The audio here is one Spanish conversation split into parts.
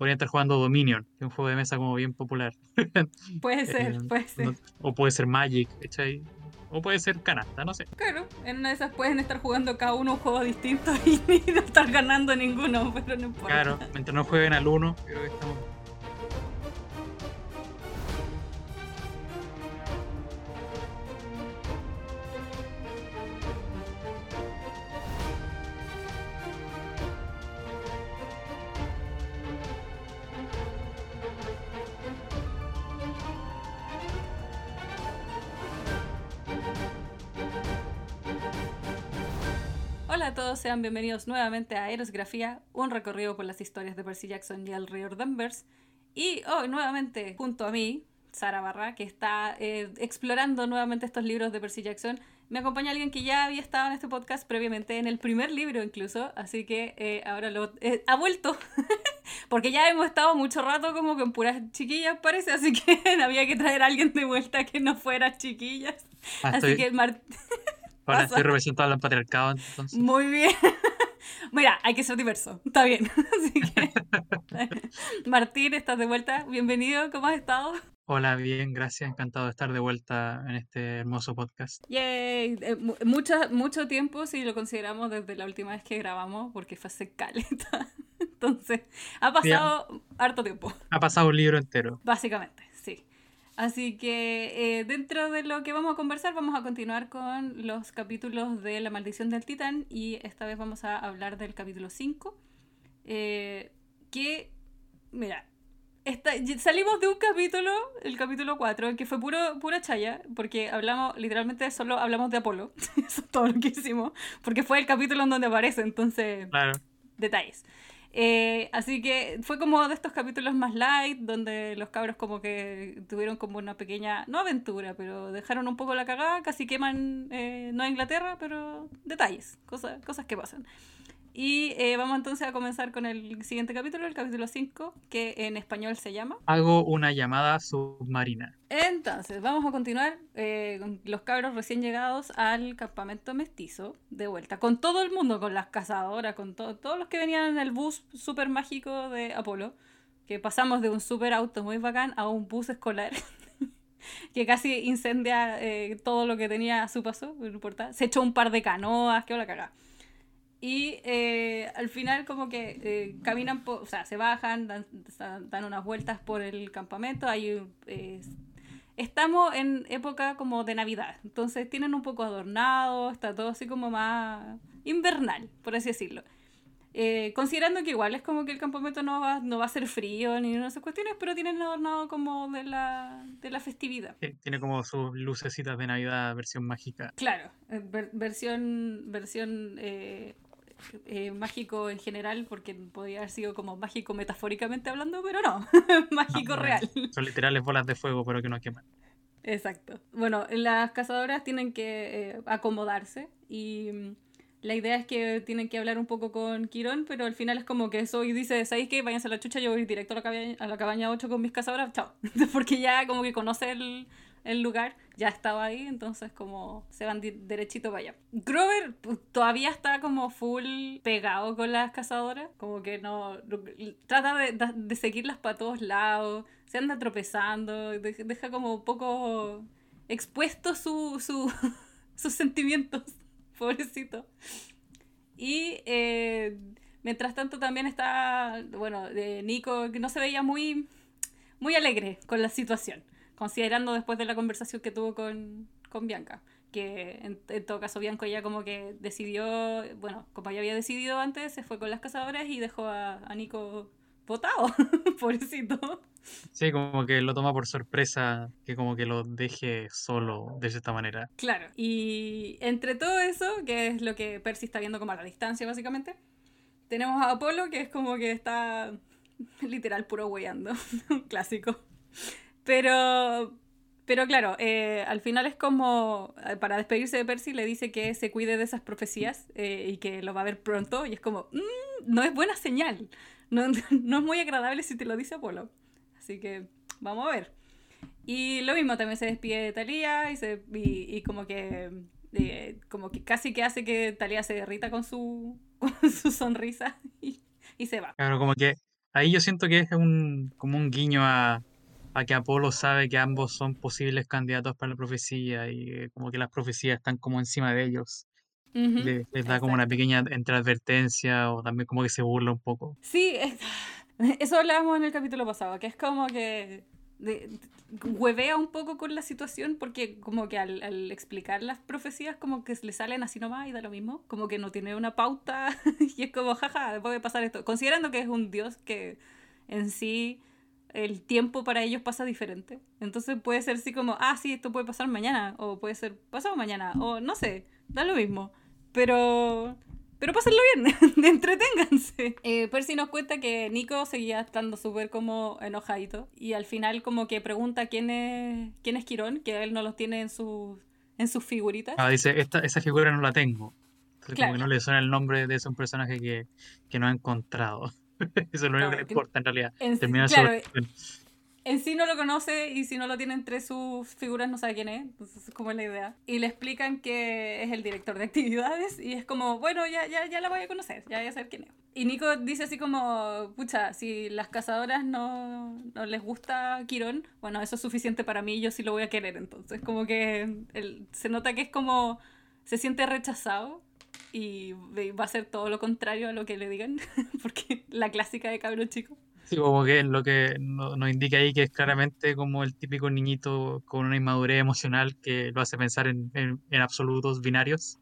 podrían estar jugando Dominion, que es un juego de mesa como bien popular. Puede ser, Eh, puede ser. no- o puede ser Magic, ¿cachai? O puede ser canasta, no sé. Claro, en una de esas pueden estar jugando cada uno un juego distinto y, no estar ganando ninguno, pero no importa. Claro, mientras no jueguen al 1, creo que estamos. Sean bienvenidos nuevamente a Erosgrafía, un recorrido por las historias de Percy Jackson y el Río Danvers. Y hoy nuevamente junto a mí, Sara Barra, que está eh, explorando nuevamente estos libros de Percy Jackson. Me acompaña alguien que ya había estado en este podcast previamente, en el primer libro incluso, así que eh, ahora lo eh, ha vuelto, porque ya hemos estado mucho rato como con puras chiquillas parece, así que había que traer a alguien de vuelta que no fuera chiquillas. Ah, Así estoy, que Mar- estoy representando al patriarcado, entonces. Muy bien. Mira, hay que ser diverso. Está bien. Así que. Martín, estás de vuelta. Bienvenido. ¿Cómo has estado? Hola, bien, gracias. Encantado de estar de vuelta en este hermoso podcast. Yay. Eh, mu- mucho, mucho tiempo si lo consideramos desde la última vez que grabamos, porque fue hace caleta. Entonces, ha pasado harto tiempo. Ha pasado un libro entero. Básicamente. Así que eh, dentro de lo que vamos a conversar, vamos a continuar con los capítulos de La maldición del titán y esta vez vamos a hablar del capítulo 5. eh, que, mira, esta- salimos de un capítulo, el capítulo 4, que fue puro, pura chaya, porque hablamos, literalmente solo hablamos de Apolo. Eso es todo lo que hicimos, porque fue el capítulo en donde aparece, entonces Claro. detalles. Eh, así que fue como de estos capítulos más light, donde los cabros como que tuvieron como una pequeña, no aventura, pero dejaron un poco la cagada, casi queman, eh, no a Inglaterra, pero detalles, cosas, cosas que pasan. Y eh, vamos entonces a comenzar con el siguiente capítulo, el capítulo 5, que en español se llama. Hago una llamada submarina. Entonces, vamos a continuar eh, con los cabros recién llegados al campamento mestizo, de vuelta, con todo el mundo, con las cazadoras, con to- todos los que venían en el bus súper mágico de Apolo, que pasamos de un súper auto muy bacán a un bus escolar, que casi incendia eh, todo lo que tenía a su paso, no importa, se echó un par de canoas, que la cagada. Y eh, al final como que eh, caminan, po- o sea, se bajan, dan, dan unas vueltas por el campamento, hay eh, estamos en época como de Navidad, entonces tienen un poco adornado, está todo así como más invernal, por así decirlo. Considerando que igual es como que el campamento no va, no va a ser frío ni de esas cuestiones, pero tienen adornado como de la, de la festividad. Tiene como sus lucecitas de Navidad, versión mágica. Claro, ver- versión, versión eh, mágico en general, porque podría haber sido como mágico metafóricamente hablando, pero no, mágico No, real. Son literales bolas de fuego, pero que no queman. Exacto. Bueno, las cazadoras tienen que eh, acomodarse y mm, la idea es que tienen que hablar un poco con Quirón, pero al final es como que Zoe dice, ¿sabéis qué? Váyanse a la chucha, yo voy directo a la cabaña, a la cabaña 8 con mis cazadoras, chao. Porque ya como que conoce el, el lugar, ya estaba ahí, entonces como se van derechito para allá. Grover pues, todavía está como full pegado con las cazadoras, como que no... trata de, de- de seguirlas para todos lados, se anda tropezando, de- deja como poco expuesto su, su, sus sentimientos, pobrecito. Y eh, mientras tanto también está, bueno, eh, Nico, que no se veía muy, muy alegre con la situación, considerando después de la conversación que tuvo con, con Bianca. Que en, en todo caso Bianco ya como que decidió, bueno, como ya había decidido antes, se fue con las cazadoras y dejó a, a Nico botado, pobrecito. Sí, como que lo toma por sorpresa, que como que lo deje solo de esta manera. Claro. Y entre todo eso, que es lo que Percy está viendo como a la distancia, básicamente, tenemos a Apolo, que es como que está literal puro weyando, un clásico. Pero, pero claro, eh, al final es como, eh, para despedirse de Percy, le dice que se cuide de esas profecías eh, y que lo va a ver pronto, y es como, "Mm, no es buena señal, no, no es muy agradable si te lo dice Apolo. Así que vamos a ver. Y lo mismo, también se despide de Talía y, se, y, y como que eh, como que casi que hace que Talía se derrita con su, con su sonrisa y, y se va. Claro, como que ahí yo siento que es un, como un guiño a, a que Apolo sabe que ambos son posibles candidatos para la profecía y eh, como que las profecías están como encima de ellos. Ujú, Le- les da como una pequeña entreadvertencia o también como que se burla un poco. Sí, es- eso hablábamos en el capítulo pasado, que es como que de- huevea un poco con la situación porque como que al, al explicar las profecías como que le salen así nomás y da lo mismo, como que no tiene una pauta y es como, jaja, puede pasar esto, considerando que es un dios que en sí el tiempo para ellos pasa diferente. Entonces puede ser así como, ah, sí, esto puede pasar mañana, o puede ser pasado mañana, o no sé, da lo mismo. Pero pero pásenlo bien, entreténganse. Eh, Percy nos cuenta que Nico seguía estando súper como enojadito y al final como que pregunta quién es, quién es Quirón, que él no los tiene en sus, en sus figuritas. Ah, dice, esta, esa figura no la tengo. Entonces como que Claro, no le suena el nombre de ese un personaje que, que no ha encontrado. Eso es lo único que le claro, que importa en realidad. en, Terminar su claro, en sí no lo conoce y si no lo tiene entre sus figuras no sabe quién es, entonces es como la idea. Y le explican que es el director de actividades y es como, bueno, ya, ya, ya la voy a conocer, ya voy a saber quién es. Y Nico dice así como, pucha, si las cazadoras no, no les gusta Quirón, bueno, eso es suficiente para mí, yo sí lo voy a querer. Entonces como que él- se nota que es como, se siente rechazado y va a ser todo lo contrario a lo que le digan, porque la clásica de cabro chico. Sí, como que lo que no- nos indica ahí que es claramente como el típico niñito con una inmadurez emocional que lo hace pensar en, en, en absolutos binarios.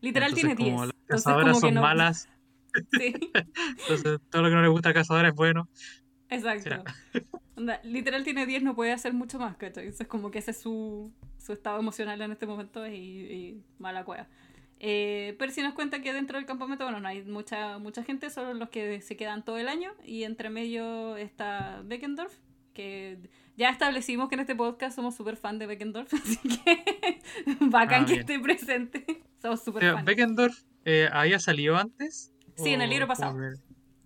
Literal Entonces, tiene como 10 las entonces cazadoras son no... malas, Sí. entonces todo lo que no le gusta a cazadora es bueno. Exacto. Onda, literal tiene 10, no puede hacer mucho más, ¿cachai? Entonces como que ese es su, su estado emocional en este momento y, y mala cueva. Eh, Percy nos cuenta que dentro del campamento, bueno, no hay mucha, mucha gente, solo los que se quedan todo el año. Y entre medio está Beckendorf, que ya establecimos que en este podcast somos súper fan de Beckendorf, así que bacán Ah, que esté presente. Somos súper Eh, fan. ¿Beckendorf eh, había salido antes? Sí, en el libro ¿O como pasado.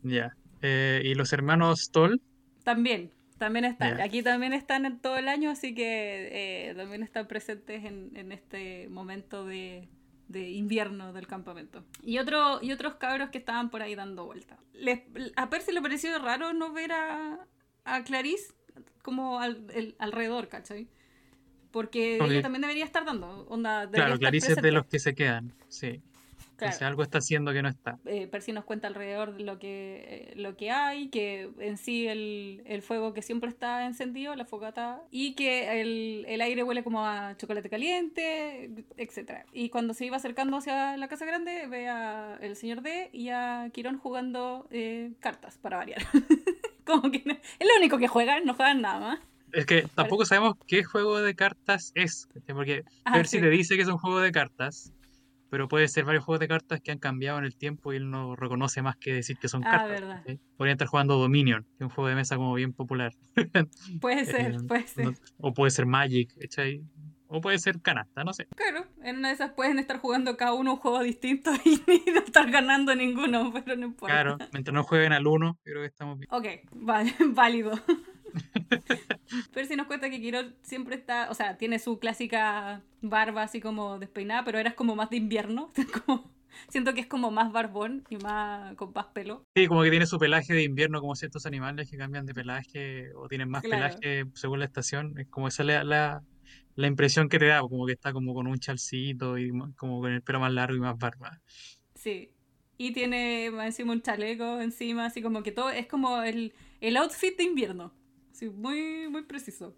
Ya. Eh, ¿y los hermanos Stoll? También, también están. Aquí también están en todo el año, así que eh, también están presentes en, en este momento de, de invierno del campamento. Y, otro, y otros cabros que estaban por ahí dando vueltas. Les- A Percy le pareció raro no ver a, a Clarice como al, el- alrededor, ¿cachai? Porque ella también debería estar dando, onda, Claro, Clarice es de los que se quedan. Sí. Claro. algo está haciendo que no está. eh, Percy nos cuenta alrededor de lo que, eh, lo que hay, que en sí el, el fuego que siempre está encendido, la fogata, y que el, el aire huele como a chocolate caliente, etc. Y cuando se iba acercando hacia la casa grande, ve a el señor D y a Quirón jugando eh, cartas, para variar. como que no- es lo único que juegan, no juegan nada más. Es que tampoco sabemos qué juego de cartas es. Porque Ah, Percy sí. te dice que es un juego de cartas, pero puede ser varios juegos de cartas que han cambiado en el tiempo y él no reconoce más que decir que son Ah, cartas. verdad. Podría estar jugando Dominion, que es un juego de mesa como bien popular. Puede ser, Eh, puede ser. no- o puede ser Magic, ¿cachai? O puede ser canasta, no sé. Claro, en una de esas pueden estar jugando cada uno un juego distinto y, y no estar ganando ninguno, pero no importa. Claro, mientras no jueguen al 1, creo que estamos bien. Ok, vale, válido. Percy nos cuenta que Quirón siempre está, o sea, tiene su clásica barba así como despeinada, pero eras como más de invierno. como- siento que es como más barbón y más con más pelo. Sí, como que tiene su pelaje de invierno, como ciertos animales que cambian de pelaje o tienen más Claro. pelaje según la estación. Es como esa es la, la, la impresión que te da, como que está como con un chalcito y mo- como con el pelo más largo y más barba. Sí. Y tiene encima un chaleco encima, así como que todo es como el, el outfit de invierno. Sí, muy, muy preciso.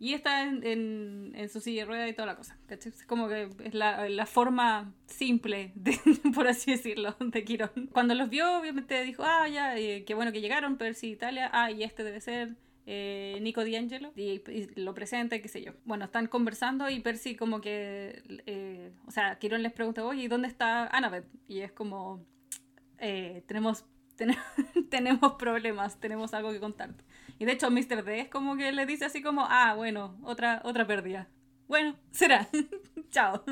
Y está en, en, en su silla de rueda y toda la cosa. Es como que es la, la forma simple, de, por así decirlo, de Quirón. Cuando los vio, obviamente dijo, ah, ya, eh, qué bueno que llegaron, Percy Italia, ah, y este debe ser eh, Nico D'Angelo. Y, y lo presenta, y qué sé yo. Bueno, están conversando y Percy como que, eh, o sea, Quirón les pregunta, oye, ¿y dónde está Annabeth? Y es como, eh, tenemos, ten- tenemos problemas, tenemos algo que contarte. Y de hecho Mr. D es como que le dice así como, ah, bueno, otra, otra pérdida. Bueno, será. Chao.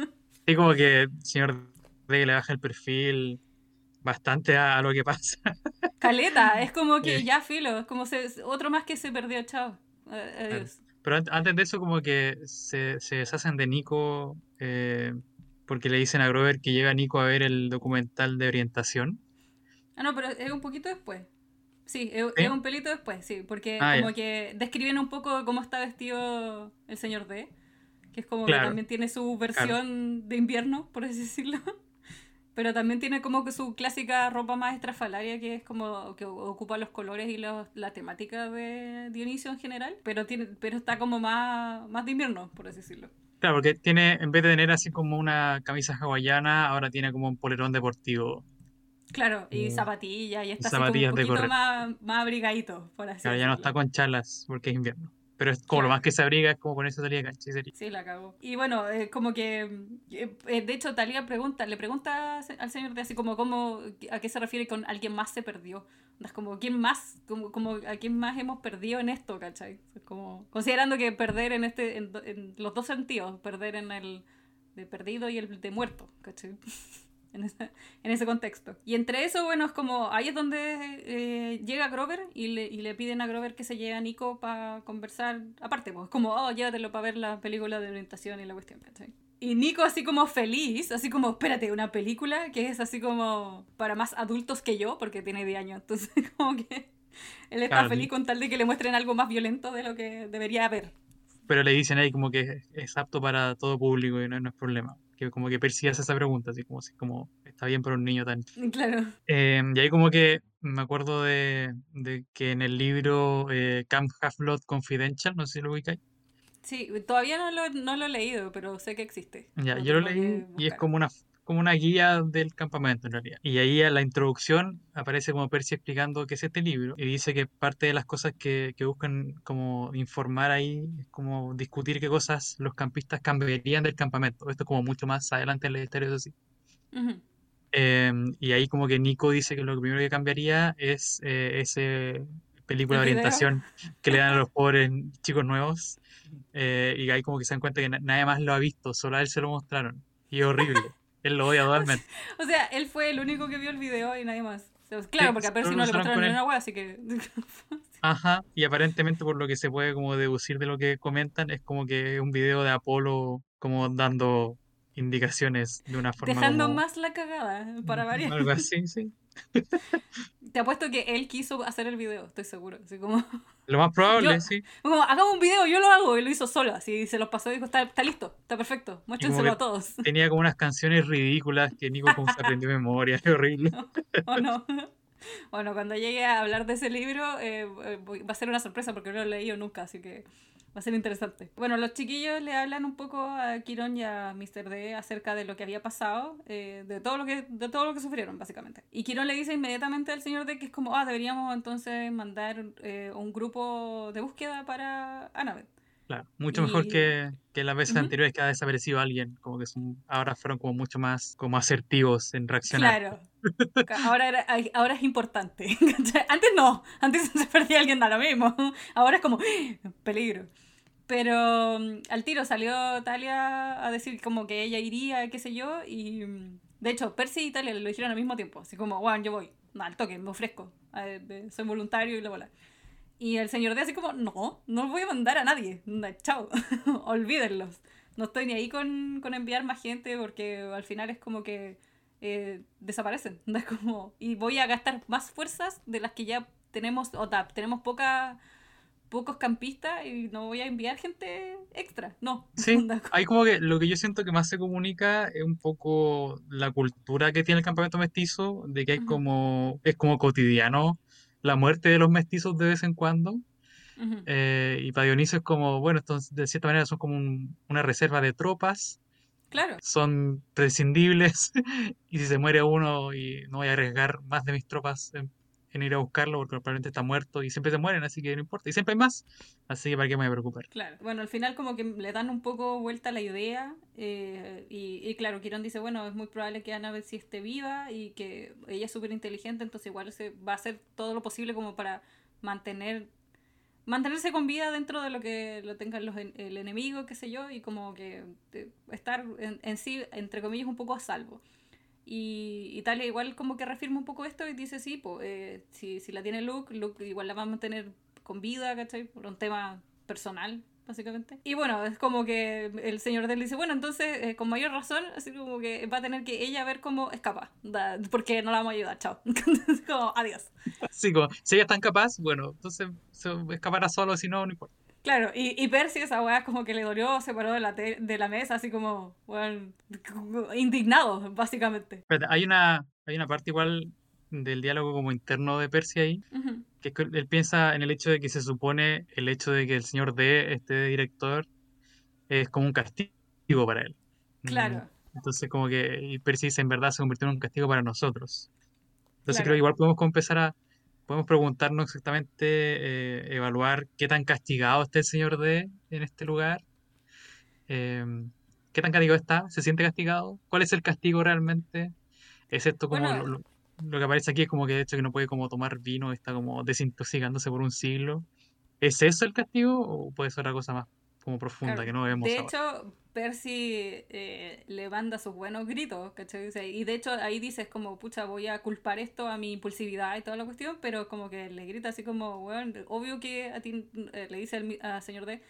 Sí, como que el señor D le baja el perfil bastante a, a lo que pasa. Caleta, es como que Eh. ya filo, es como se, otro más que se perdió, chao. Adiós. Pero an- antes de eso, como que se, se deshacen de Nico eh, porque le dicen a Grover que llega Nico a ver el documental de orientación. Ah, no, pero es un poquito después. Sí, es, un pelito después, sí, porque Ah, como ya. que describen un poco cómo está vestido el señor D, que es como Claro. que también tiene su versión de invierno, por así decirlo. Pero también tiene como que su clásica ropa más estrafalaria, que es como que ocupa los colores y los- la temática de Dionisio en general, pero tiene pero está como más, más de invierno, por así decirlo. Claro, porque tiene, en vez de tener así como una camisa hawaiana, ahora tiene como un polerón deportivo. Claro, y Eh, zapatillas, y está zapatillas así como un poquito más, más abrigadito, por así Claro, ya no está con chalas porque es invierno. Pero es como lo Claro. más que se abriga es como con esa salida de cancha. sería- Sí, la cagó. Y bueno, eh, como que, eh, eh, de hecho, Talía pregunta, le pregunta al señor de así como, cómo, a qué se refiere con alguien más se perdió. Es como, ¿quién más? Como, como, ¿a quién más hemos perdido en esto, cachai? Como, considerando que perder en este, en, en los dos sentidos, perder en el de perdido y el de muerto, cachai? En ese, en ese contexto. Y entre eso, bueno, es como, ahí es donde eh, llega Grover y le, y le piden a Grover que se lleve a Nico para conversar. Aparte, pues, como, oh, llévatelo para ver la película de orientación y la cuestión, ¿cachai? Y Nico así como feliz, así como, espérate, una película que es así como para más adultos que yo, porque tiene 10 años, entonces como que él está Claro, feliz con tal de que le muestren algo más violento de lo que debería haber. Pero le dicen ahí como que es, es apto para todo público y no, no es problema. Que como que Percy hace esa pregunta, así como si como está bien para un niño tan. Claro. Eh, y ahí como que me acuerdo de, de que en el libro eh, Camp Half-Blood Confidential, no sé si lo ubicáis. Sí, todavía no lo, no lo he leído, pero sé que existe. Ya, yo lo leí y es como una, como una guía del campamento en realidad. Y ahí en la introducción aparece como Percy explicando qué es este libro y dice que parte de las cosas que, que buscan como informar ahí es como discutir qué cosas los campistas cambiarían del campamento. Esto es como mucho más adelante en la historia, eso sí. Ujú. Em, y ahí como que Nico dice que lo primero que cambiaría es eh, ese película ¿El de orientación que le dan a los pobres chicos nuevos. eh, y ahí como que se dan cuenta que na- nadie más lo ha visto, solo a él se lo mostraron. Y es horrible. Él lo odia totalmente. O sea, él fue el único que vio el video y nadie más. Claro, porque a Percy no le mostraron ni una wea, así que. Ajá, y aparentemente por lo que se puede como deducir de lo que comentan, es como que es un video de Apolo como dando indicaciones de una forma Dejando como más la cagada, para variar. algo así, sí. Te apuesto que él quiso hacer el video, estoy seguro. Así como, Lo más probable, Yo- sí. como hagamos un video, yo lo hago, y lo hizo solo. Así se los pasó y dijo, está, está listo, está perfecto, muéstrenselo a todos. Tenía como unas canciones ridículas que Nico se aprendió de memoria, es horrible. ¿O no? Bueno, cuando llegue a hablar de ese libro, eh, eh, va a ser una sorpresa porque no lo he leído nunca, así que va a ser interesante. Bueno, los chiquillos le hablan un poco a Kiron y a Mr. D acerca de lo que había pasado, eh, de, todo lo que, de todo lo que sufrieron, básicamente. Y Kiron le dice inmediatamente al señor D que es como, ah, deberíamos entonces mandar eh, un grupo de búsqueda para Annabeth. Claro, mucho mejor Y- que, que las veces Ujú. anteriores que ha desaparecido alguien, como que son, ahora fueron como mucho más como asertivos en reaccionar. Claro. Ahora, era- ahora es importante. Antes no. Antes se perdía alguien da lo mismo. Ahora es como ¡ah! peligro. Pero mm, al tiro salió Talia a decir como que ella iría, qué sé yo. Y mm, de hecho, Percy y Talia lo dijeron al mismo tiempo. Así como, bueno, yo voy. No, al toque, me ofrezco. Eh, soy voluntario y la bola. Y el señor D así como, no, no voy a mandar a nadie. No, Chao, olvídenlos. No estoy ni ahí con, con enviar más gente porque al final es como que eh, desaparecen. Es como, y voy a gastar más fuerzas de las que ya tenemos, o ta- tenemos poca, pocos campistas y no voy a enviar gente extra. No. Sí, hay como que lo que yo siento que más se comunica es un poco la cultura que tiene el campamento mestizo, de que hay como, es como cotidiano la muerte de los mestizos de vez en cuando. Eh, y para Dionisio es como, bueno, entonces de cierta manera son como un- una reserva de tropas, Claro. son prescindibles, y si se muere uno y no voy a arriesgar más de mis tropas en, en ir a buscarlo porque probablemente está muerto y siempre se mueren, así que no importa, y siempre hay más, así que para qué me voy a preocupar. Claro, bueno, al final como que le dan un poco vuelta la idea eh, y, claro, Kiron dice, bueno, es muy probable que Annabeth sí esté viva y que ella es súper inteligente, entonces igual se va a hacer todo lo posible como para mantener mantenerse con vida dentro de lo que lo tengan los, el enemigo, qué sé yo, y como que eh, estar en, en sí, entre comillas, un poco a salvo. Y Italia igual como que reafirma un poco esto y dice, sí, pues, si, si la tiene Luke, Luke igual la va a mantener con vida, ¿cachai? Por un tema personal, básicamente. Y bueno, es como que el señor Dell dice, bueno, entonces, eh, con mayor razón, así como que va a tener que ella ver cómo escapa, da- porque no la vamos a ayudar, chao. Como, adiós. Así como, si ella es tan capaz, bueno, entonces se escapará solo, si no, no importa. Claro, y, y Percy, esa weá, como que le dolió, se paró de la, te- de la mesa, así como, bueno, indignado, básicamente. Espérate, hay una, hay una parte igual del diálogo como interno de Percy ahí, que es que él piensa en el hecho de que se supone el hecho de que el señor D, este director, es como un castigo para él. Mm, Claro. Entonces como que Percy dice, en verdad se convirtió en un castigo para nosotros. Entonces Claro. creo que igual podemos empezar a, podemos preguntarnos exactamente, eh, evaluar qué tan castigado está el señor D en este lugar. Em, ¿qué tan castigado está? ¿Se siente castigado? ¿Cuál es el castigo realmente? ¿Es esto como Bueno. lo, lo- lo que aparece aquí es como que de hecho que no puede como tomar vino, está como desintoxicándose por un siglo? ¿Es eso el castigo o puede ser otra cosa más como profunda Claro. que no vemos De ahora? hecho, Percy eh, le manda sus buenos gritos, ¿cachai? Y de hecho ahí dices como, pucha, voy a culpar esto a mi impulsividad y toda la cuestión, pero como que le grita así como, weón, obvio que a ti, eh, le dice al, señor D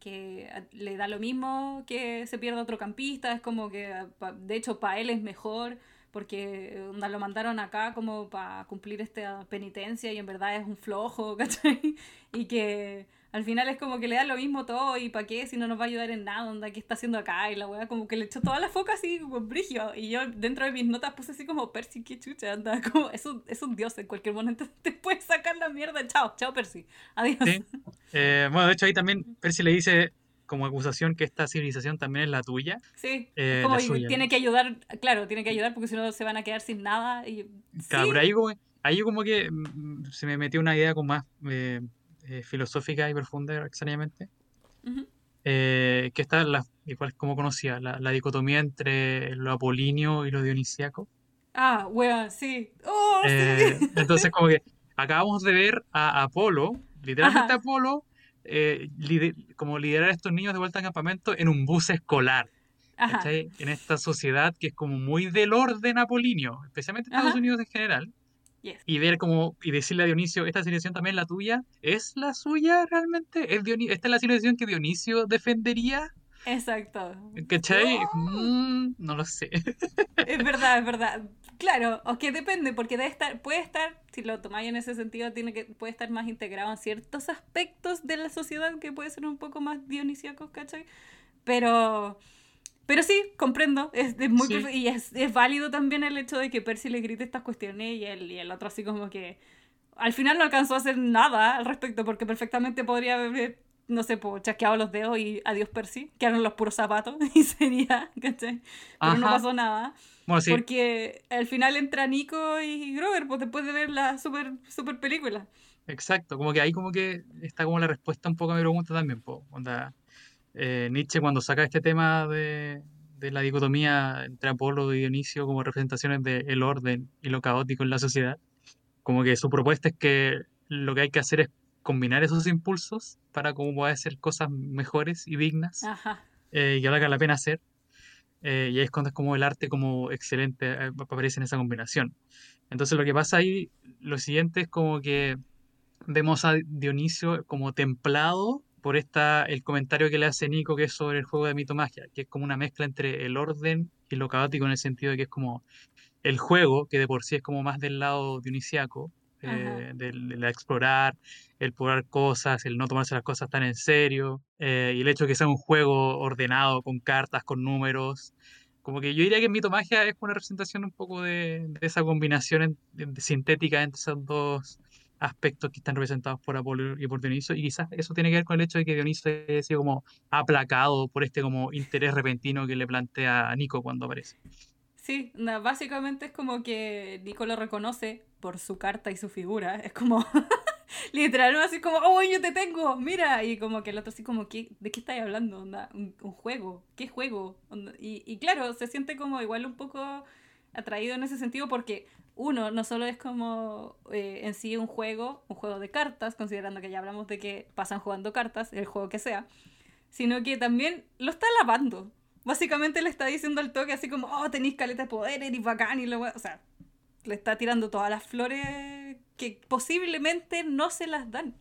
que le da lo mismo que se pierda otro campista, es como que, pa- de hecho, para él es mejor, porque eh, lo mandaron acá como para cumplir esta penitencia y en verdad es un flojo, ¿cachai? Y que al final es como que le da lo mismo todo y para qué si no nos va a ayudar en nada, onda, ¿qué está haciendo acá? Y la weá como que le echó toda la foca así como brigio. Y yo dentro de mis notas puse así como Percy, qué chucha, anda, como es un, es un dios, en cualquier momento te puede sacar la mierda. Chao, chao Percy. Adiós. Sí. Eh, bueno, de hecho ahí también Percy le dice como acusación que esta civilización también es la tuya. Sí, Eh, como suya, tiene ¿no? que ayudar, claro, tiene que ayudar porque si no se van a quedar sin nada. Y, Claro, sí, ahí como, ahí como que mm, se me metió una idea como más eh, eh, filosófica y profunda extrañamente. ujú, eh, que está la, igual como conocía, la, la dicotomía entre lo apolíneo y lo dionisíaco. Ah, wea, sí. Oh, Eh, sí. entonces, como que acabamos de ver a Apolo, literalmente Ajá. Apolo, eh, lide- como liderar a estos niños de vuelta al campamento en un bus escolar. En esta sociedad que es como muy del orden apolíneo, especialmente Estados Ajá. Unidos en general. Yes. Y ver como, y decirle a Dionisio, esta civilización también es la tuya, ¿es la suya realmente? ¿Es Dioni- ¿Esta es la civilización que Dionisio defendería? Exacto. ¿Cachai? Oh. Mm, no lo sé. Es verdad, es verdad. Claro, o que depende, porque debe estar, puede estar, si lo tomáis en ese sentido, tiene que, puede estar más integrado en ciertos aspectos de la sociedad que puede ser un poco más dionisíacos, ¿cachai? Pero, pero sí, comprendo, es, es muy Sí. y es, es válido también el hecho de que Percy le grite estas cuestiones y el, y el otro así como que al final no alcanzó a hacer nada al respecto, porque perfectamente podría haber, no sé, po, chasqueado los dedos y adiós Percy, quedaron los puros zapatos y sería, ¿cachai? Pero no Ajá. pasó nada. Bueno, sí, Porque al final entra Nico y Grover, pues después de ver la super, super película. exacto. Como que ahí como que está como la respuesta un poco a mi pregunta también. Po. Onda, eh, Nietzsche cuando saca este tema de, de la dicotomía entre Apolo y Dionisio como representaciones del orden y lo caótico en la sociedad, como que su propuesta es que lo que hay que hacer es combinar esos impulsos para como poder hacer cosas mejores y dignas eh, y que valga la pena hacer. eh, y ahí es cuando es como el arte como excelente aparece en esa combinación. Entonces lo que pasa ahí, lo siguiente es como que vemos a Dionisio como templado por esta, el comentario que le hace Nico que es sobre el juego de mitomagia, que es como una mezcla entre el orden y lo caótico en el sentido de que es como el juego, que de por sí es como más del lado dionisiaco, eh, del, del explorar, el probar cosas, el no tomarse las cosas tan en serio, eh, y el hecho de que sea un juego ordenado, con cartas, con números. Como que yo diría que Mitomagia es una representación un poco de, de esa combinación en- de- sintética entre esos dos aspectos que están representados por Apolo y por Dioniso, y quizás eso tiene que ver con el hecho de que Dioniso haya sido como aplacado por este como interés repentino que le plantea Nico cuando aparece. Sí, básicamente es como que Nico lo reconoce por su carta y su figura. Es como, literal, así como, oh, yo te tengo, mira. Y como que el otro así como, ¿qué, ¿de qué estáis hablando? ¿Un, juego? ¿Qué juego? Y, y claro, se siente como igual un poco atraído en ese sentido porque uno no solo es como eh, en sí un juego, un juego de cartas, considerando que ya hablamos de que pasan jugando cartas, el juego que sea, sino que también lo está lavando. Básicamente le está diciendo al toque así como, oh, tenéis caleta de poder, eres bacán y lo O sea, le está tirando todas las flores que posiblemente no se las dan.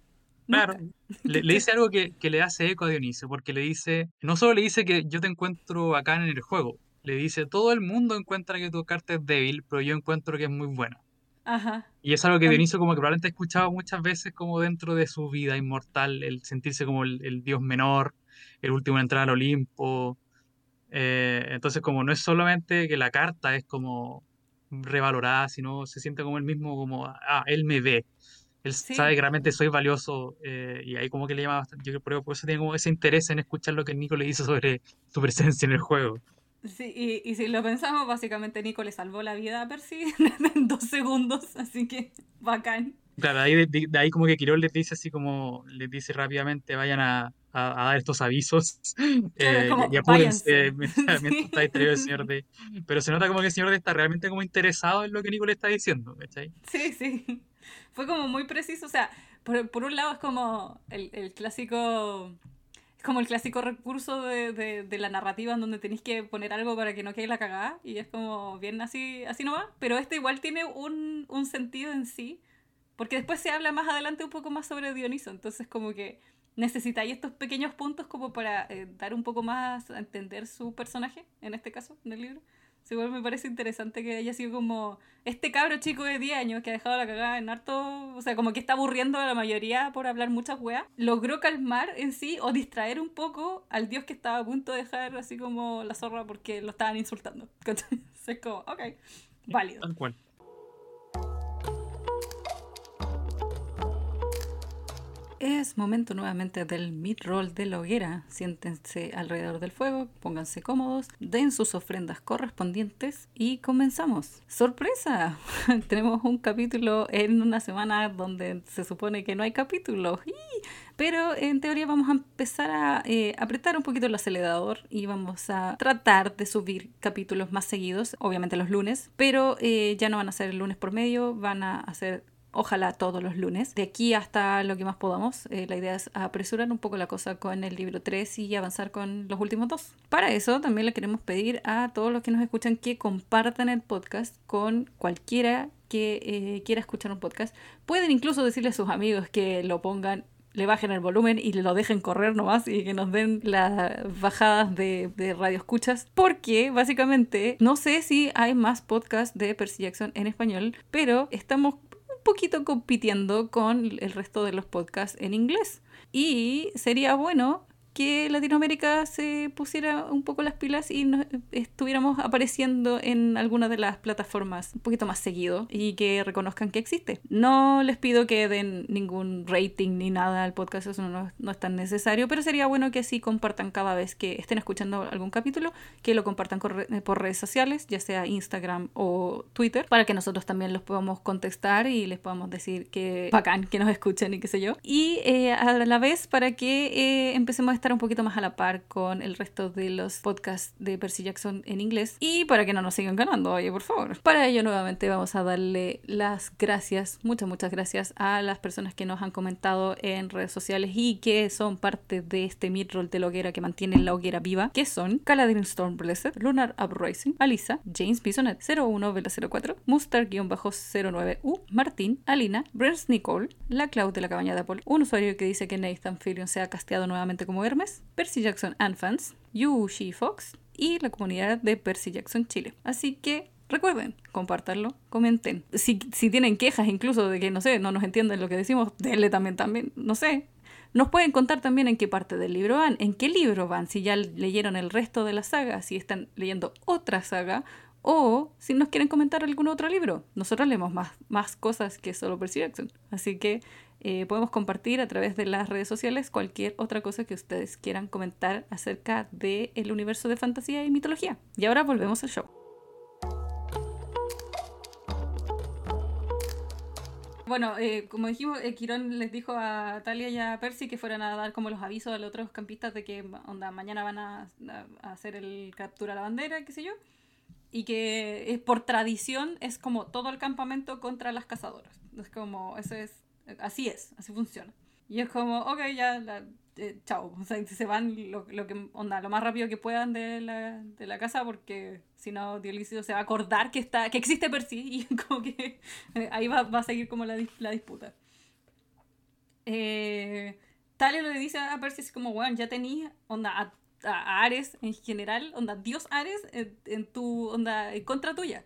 Claro, le, le dice algo que, que le hace eco a Dionisio, porque le dice, no solo le dice que yo te encuentro bacán en el juego, le dice, todo el mundo encuentra que tu carta es débil, pero yo encuentro que es muy buena. Ajá. Y es algo que Am- Dionisio como que probablemente ha escuchado muchas veces como dentro de su vida inmortal, el sentirse como el, el dios menor, el último en entrar al Olimpo. Eh, entonces como no es solamente que la carta es como revalorada, sino se siente como el mismo, como, ah, él me ve, él sabe que realmente soy valioso eh, y ahí como que le llama bastante, yo creo que por eso tiene como ese interés en escuchar lo que Nico le dice sobre su presencia en el juego. Sí, y, y si lo pensamos, básicamente Nico le salvó la vida a Percy en dos segundos, así que bacán. Claro, ahí de, de- de ahí como que Quirón les dice así como, les dice rápidamente, vayan a, a- a dar estos avisos Claro, eh, como, y, apúrense mientras, mientras Sí. está distraído el señor D. Pero se nota como que el señor D está realmente como interesado en lo que Nico le está diciendo, ¿cachai? Sí, sí. Fue como muy preciso. O sea, por, por un lado es como el, el clásico. Como el clásico recurso de, de, de la narrativa en donde tenéis que poner algo para que no quede la cagada. Y es como bien así, así no va. Pero este igual tiene un, un sentido en sí. Porque después se habla más adelante un poco más sobre Dioniso. Entonces, como que necesitáis estos pequeños puntos como para eh, dar un poco más a entender su personaje, en este caso, en el libro. Sí, igual me parece interesante que haya sido como este cabro chico de 10 años que ha dejado la cagada en harto, o sea, como que está aburriendo a la mayoría por hablar muchas weas, logró calmar en sí o distraer un poco al dios que estaba a punto de dejar así como la zorra porque lo estaban insultando. ¿cachai? es como, ok, válido. Tal cual. Es momento nuevamente del mid-roll de la hoguera. Siéntense alrededor del fuego, pónganse cómodos, den sus ofrendas correspondientes y comenzamos. ¡Sorpresa! Tenemos un capítulo en una semana donde se supone que no hay capítulos. Pero en teoría vamos a empezar a eh, apretar un poquito el acelerador y vamos a tratar de subir capítulos más seguidos, obviamente los lunes, pero eh, ya no van a ser el lunes por medio, van a hacer ojalá todos los lunes, de aquí hasta lo que más podamos. Eh, la idea es apresurar un poco la cosa con el libro 3 y avanzar con los últimos dos. Para eso también le queremos pedir a todos los que nos escuchan que compartan el podcast con cualquiera que eh, quiera escuchar un podcast. Pueden incluso decirle a sus amigos que lo pongan le bajen el volumen y lo dejen correr nomás y que nos den las bajadas de, de radio escuchas. Porque básicamente no sé si hay más podcasts de Percy Jackson en español, pero estamos poquito compitiendo con el resto de los podcasts en inglés. Y sería bueno que Latinoamérica se pusiera un poco las pilas y nos estuviéramos apareciendo en alguna de las plataformas un poquito más seguido y que reconozcan que existe. No les pido que den ningún rating ni nada al podcast, eso no, no es tan necesario, pero sería bueno que sí compartan cada vez que estén escuchando algún capítulo, que lo compartan por redes sociales, ya sea Instagram o Twitter, para que nosotros también los podamos contestar y les podamos decir que bacán que nos escuchen y qué sé yo. Y eh, a la vez para que eh, empecemos a estar un poquito más a la par con el resto de los podcasts de Percy Jackson en inglés y para que no nos sigan ganando, oye, por favor. Para ello, nuevamente vamos a darle las gracias, muchas, muchas gracias a las personas que nos han comentado en redes sociales y que son parte de este midroll de la hoguera que mantiene la hoguera viva, que son Caladin Stormblessed, Lunar Uprising, Alisa, James Bisonet 01 Vela 04, Mustar-09U, Martín, Alina, Brent Nicole, La Cloud de la Cabaña de Apple, un usuario que dice que Nathan Fillion se ha casteado nuevamente como Percy Jackson and Fans, Yu Shi Fox y la comunidad de Percy Jackson Chile. Así que Recuerden, compártanlo, comenten. Si, si, tienen quejas incluso de que, no sé, no nos entienden lo que decimos, denle también, también, no sé. Nos pueden contar también en qué parte del libro van, en qué libro van, si ya leyeron el resto de la saga, si están leyendo otra saga, o si nos quieren comentar algún otro libro. Nosotros leemos más, más cosas que solo Percy Jackson. Así que eh, podemos compartir a través de las redes sociales cualquier otra cosa que ustedes quieran comentar acerca del el universo de fantasía y mitología. Y ahora volvemos al show. Bueno, eh, como dijimos, eh, Quirón les dijo a Talia y a Percy que fueran a dar como los avisos a los otros campistas de que onda, mañana van a, a hacer el captura a la bandera, qué sé yo. Y que por tradición es como todo el campamento contra las cazadoras. Es como, eso es, así es, así funciona. Y es como, ok, ya, la, eh, chao. O sea, se van lo, lo, que, onda, lo más rápido que puedan de la, de la casa porque si no, Dionisio se va a acordar que, está, que existe Percy y como que eh, ahí va, va a seguir como la, la disputa. eh, Talia le dice a Percy así como, bueno, ya tenía onda a, a Ares en general, onda Dios Ares en, en tu onda en contra tuya.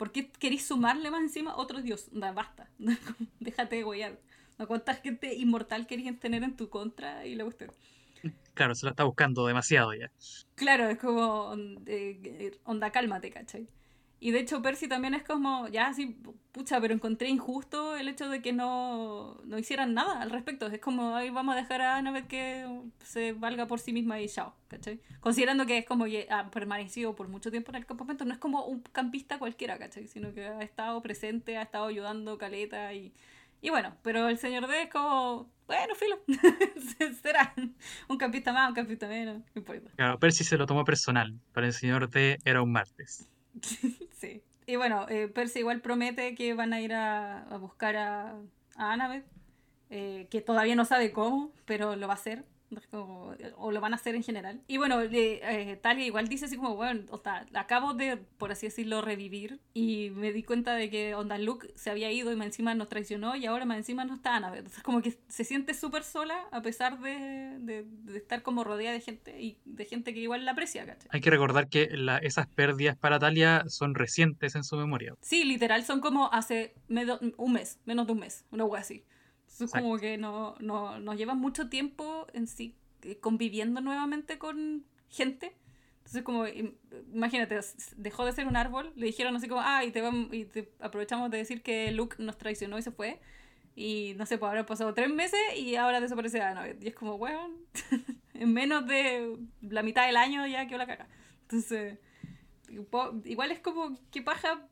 ¿Por qué queréis sumarle más encima otro dios? Onda, basta. Déjate de guayar. ¿No cuánta gente inmortal querías tener en tu contra? Y le gusta. Claro, se la está buscando demasiado ya. Claro, es como eh, onda, cálmate, ¿cachai? Y de hecho Percy también es como, ya sí, pucha, pero encontré injusto el hecho de que no, no hicieran nada al respecto. Es como, ahí vamos a dejar a Annabeth que se valga por sí misma y chao, ¿cachai? Considerando que es como que ha permanecido por mucho tiempo en el campamento, no es como un campista cualquiera, ¿cachai? Sino que ha estado presente, ha estado ayudando Caleta y... Y bueno, pero el señor D es como, bueno, filo, será un campista más, un campista menos, no importa. Claro, Percy se lo tomó personal, para el señor D era un martes. Y bueno, eh, Percy igual promete que van a ir a, a buscar a, a Annabeth, eh, que todavía no sabe cómo, pero lo va a hacer. O, o lo van a hacer en general. Y bueno, eh, Talia igual dice así como, bueno, o sea, acabo de, por así decirlo, revivir y me di cuenta de que onda Luke se había ido y más encima nos traicionó y ahora más encima no está Annabeth. Entonces como que se siente súper sola a pesar de, de, de, estar como rodeada de gente y de gente que igual la aprecia, ¿cachai? Hay que recordar que la, esas pérdidas para Talia son recientes en su memoria. Sí, literal, son como hace medio, un mes, menos de un mes, una wea así. Es como que no, no, nos lleva mucho tiempo en sí eh, conviviendo nuevamente con gente. Entonces, como, imagínate, dejó de ser un árbol, le dijeron así como, ah, y te, vamos, y te aprovechamos de decir que Luke nos traicionó y se fue. Y no sé, pues habrá pasado tres meses y ahora desaparece Annabeth. Y es como, bueno, en menos de la mitad del año ya quedó la caca. Entonces, igual es como que paja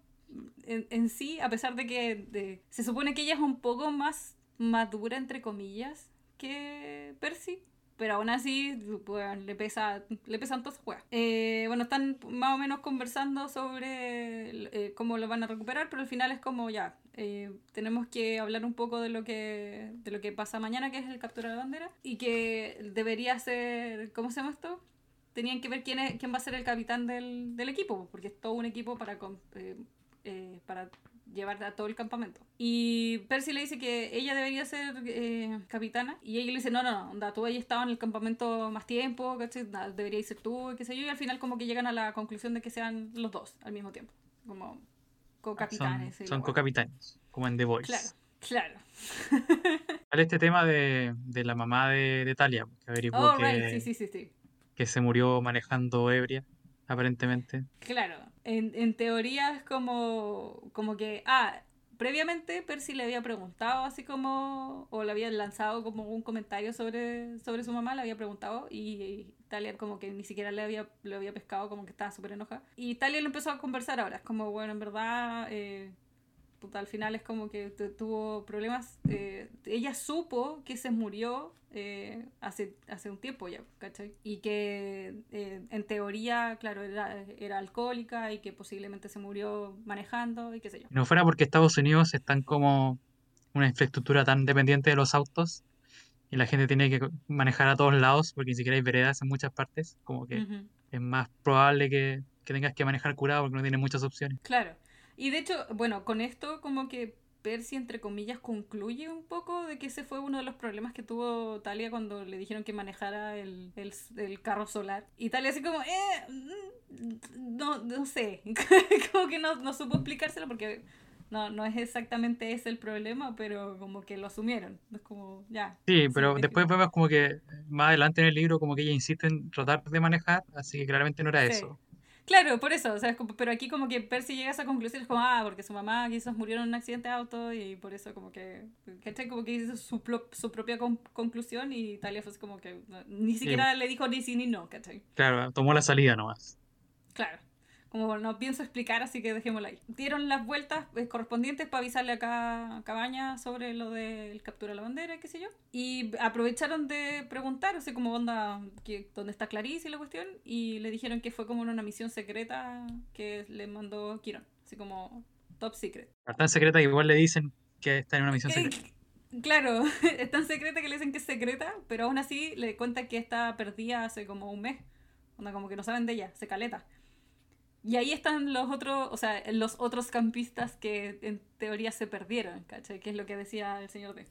en, en sí, a pesar de que de, se supone que ella es un poco más madura, entre comillas, que Percy. Pero aún así, pues, le, pesa, le pesan todas esas eh, bueno, están más o menos conversando sobre eh, cómo lo van a recuperar, pero al final es como ya, eh, tenemos que hablar un poco de lo que de lo que pasa mañana, que es el captura de la bandera, y que debería ser, ¿cómo se llama esto? Tenían que ver quién, es, quién va a ser el capitán del, del equipo, porque es todo un equipo para, eh, para llevar a todo el campamento. Y Percy le dice que ella debería ser eh, capitana. Y ella le dice, no, no, no, onda, tú ahí estado en el campamento más tiempo, ¿cachai? Deberías ser tú, qué sé yo. Y al final como que llegan a la conclusión de que sean los dos al mismo tiempo. Como co-capitanes. Son, son co-capitanes, como en The Voice. Claro, claro. Sale este tema de, de la mamá de, de Talia, que averiguó oh, que, right. sí, sí, sí, sí. que se murió manejando ebria, aparentemente. Claro, en, en teoría es como, como que, ah, previamente Percy le había preguntado así como, o le había lanzado como un comentario sobre, sobre su mamá, le había preguntado y Talia como que ni siquiera le había, le había pescado, como que estaba súper enojada. Y Talia le empezó a conversar ahora, es como, bueno, en verdad... Eh, puta, al final es como que tuvo problemas. Eh, ella supo que se murió eh, hace, hace un tiempo ya, ¿cachai? Y que eh, en teoría, claro, era, era alcohólica y que posiblemente se murió manejando y qué sé yo. No fuera porque Estados Unidos están como una infraestructura tan dependiente de los autos y la gente tiene que manejar a todos lados porque ni siquiera hay veredas en muchas partes, como que uh -huh. es más probable que, que tengas que manejar curado porque no tienes muchas opciones. Claro. Y de hecho, bueno, con esto como que Percy, entre comillas, concluye un poco de que ese fue uno de los problemas que tuvo Talia cuando le dijeron que manejara el, el, el carro solar. Y Talia así como, eh, no, no sé, como que no, no supo explicárselo porque no, no es exactamente ese el problema, pero como que lo asumieron. Es como, ya. Sí, pero después vemos como que más adelante en el libro como que ella insiste en tratar de manejar, así que claramente no era sí. eso. Claro, por eso, o sea, como, pero aquí como que Percy llega a esa conclusión, es como, ah, porque su mamá quizás murió en un accidente de auto y por eso como que, ¿cachai? Como que hizo su, su propia con conclusión y Talia fue como que ni siquiera sí. le dijo ni sí ni no, ¿cachai? Claro, tomó la salida nomás. Claro, como no pienso explicar, así que dejémosla ahí. Dieron las vueltas eh, correspondientes para avisarle acá a Cabaña sobre lo del captura de la bandera, qué sé yo. Y aprovecharon de preguntar, o sea, como onda, que, ¿dónde está Clarice y la cuestión? Y le dijeron que fue como una misión secreta que le mandó Kiron, así como top secret. Tan secreta que igual le dicen que está en una misión secreta. Eh, claro, es tan secreta que le dicen que es secreta, pero aún así le cuentan que está perdida hace como un mes. Onda, como que no saben de ella, se caleta. Y ahí están los otros, o sea, los otros campistas que en teoría se perdieron, ¿cachai? Que es lo que decía el señor D.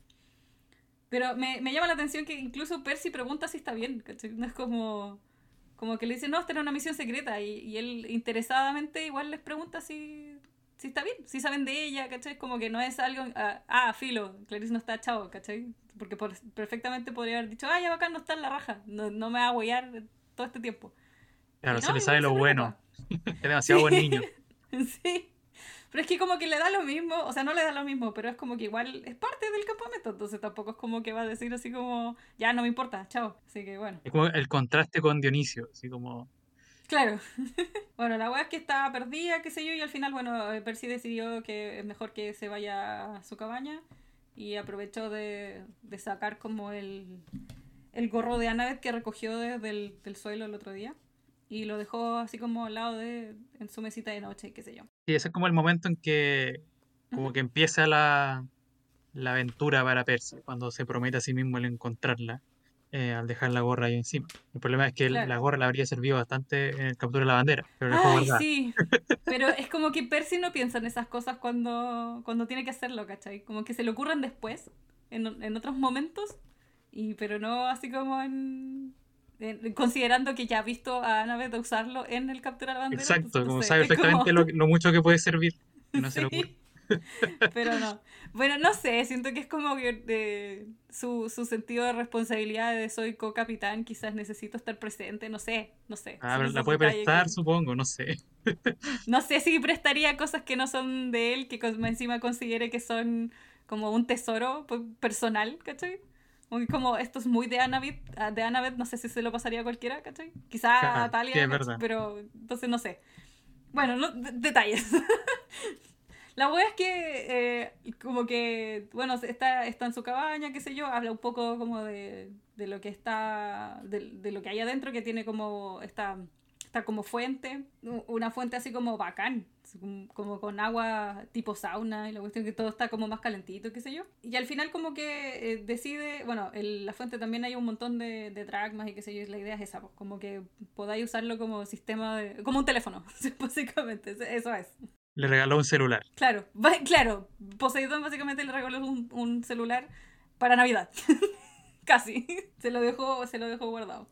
Pero me, me llama la atención que incluso Percy pregunta si está bien, ¿cachai? No es como, como que le dice, no, esta era una misión secreta. Y, y él interesadamente igual les pregunta si, si está bien, si saben de ella, ¿cachai? Como que no es algo, ah, ah filo, Clarice no está chavo, ¿cachai? Porque por- perfectamente podría haber dicho, ah, ya bacán, no está en la raja, no, no me va a huear todo este tiempo. Claro, Y se no, le sabe lo bueno. Es demasiado buen niño. Sí. Pero es que como que le da lo mismo, o sea, no le da lo mismo, pero es como que igual es parte del campamento, entonces tampoco es como que va a decir así como, ya no me importa, chao. Así que bueno. Es como el contraste con Dionisio, así como... Claro. bueno, la weá es que estaba perdida, qué sé yo, y al final, bueno, eh, Percy decidió que es mejor que se vaya a su cabaña y aprovechó de, de sacar como el, el gorro de Annabeth que recogió desde el del suelo el otro día y lo dejó así como al lado de, en su mesita de noche, qué sé yo. Sí, ese es como el momento en que como que empieza la, la aventura para Percy, cuando se promete a sí mismo el encontrarla eh, al dejar la gorra ahí encima. El problema es que Claro. la gorra le habría servido bastante en el captura de la bandera, pero Ay, sí. Pero es como que Percy no piensa en esas cosas cuando, cuando tiene que hacerlo, ¿cachai? Como que se le ocurren después, en, en otros momentos, y, pero no así como en, considerando que ya ha visto a Annabeth usarlo en el captura la bandera. Exacto, entonces, como sabe como- perfectamente lo, lo mucho que puede servir. no se ocurre. Pero no. Bueno, no sé, siento que es como que de, su, su sentido de responsabilidad de soy co-capitán, quizás necesito estar presente, no sé, no sé. Ah, pero la puede prestar, que- supongo, no sé. No sé si prestaría cosas que no son de él, que con- encima considere que son como un tesoro pues, personal, ¿cachai? Como, esto es muy de Annabeth, ah, de Annabeth, no sé si se lo pasaría a cualquiera, ¿cachai? Quizá Claro, a Talia, sí, pero entonces no sé. Bueno, no, de- detalles. La wea es que, eh, como que, bueno, está, está en su cabaña, qué sé yo, habla un poco como de, de lo que está, de, de lo que hay adentro, que tiene como esta, esta como fuente, una fuente así como bacán, como, con agua tipo sauna y la cuestión que todo está como más calentito, qué sé yo. Y al final como que eh, decide, bueno, en la fuente también hay un montón de, de dragmas y qué sé yo, y la idea es esa, pues, como que podáis usarlo como sistema de, como un teléfono, básicamente, eso es. Le regaló un celular. Claro, claro. Poseidón básicamente le regaló un, un celular para Navidad. Casi. Se lo dejó, se lo dejó guardado.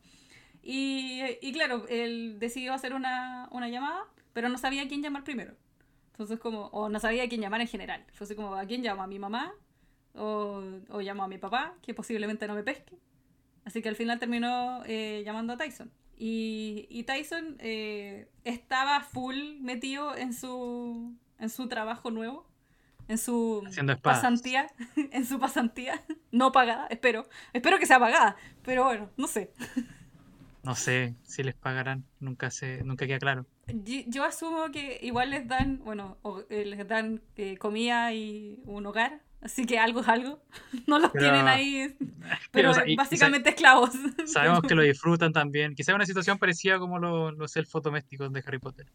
Y, y claro, él decidió hacer una, una llamada, pero no sabía a quién llamar primero. Entonces como, o no sabía a quién llamar en general. Fue así como, ¿a quién llamo? ¿A mi mamá? O, o llamo a mi papá, que posiblemente no me pesque. Así que al final terminó eh, llamando a Tyson. Y, y Tyson eh, estaba full metido en su, en su trabajo nuevo, en su pasantía, en su pasantía, no pagada, espero. Espero que sea pagada, pero bueno, no sé. No sé si les pagarán, nunca se, nunca queda claro. Yo, yo asumo que igual les dan, bueno, o, eh, les dan eh, comida y un hogar, así que algo es algo. No los Pero- tienen ahí, pero o sea, y- y sa- básicamente esclavos. Sabemos que lo disfrutan también. Quizás una situación parecida como lo- los elfos domésticos de Harry Potter.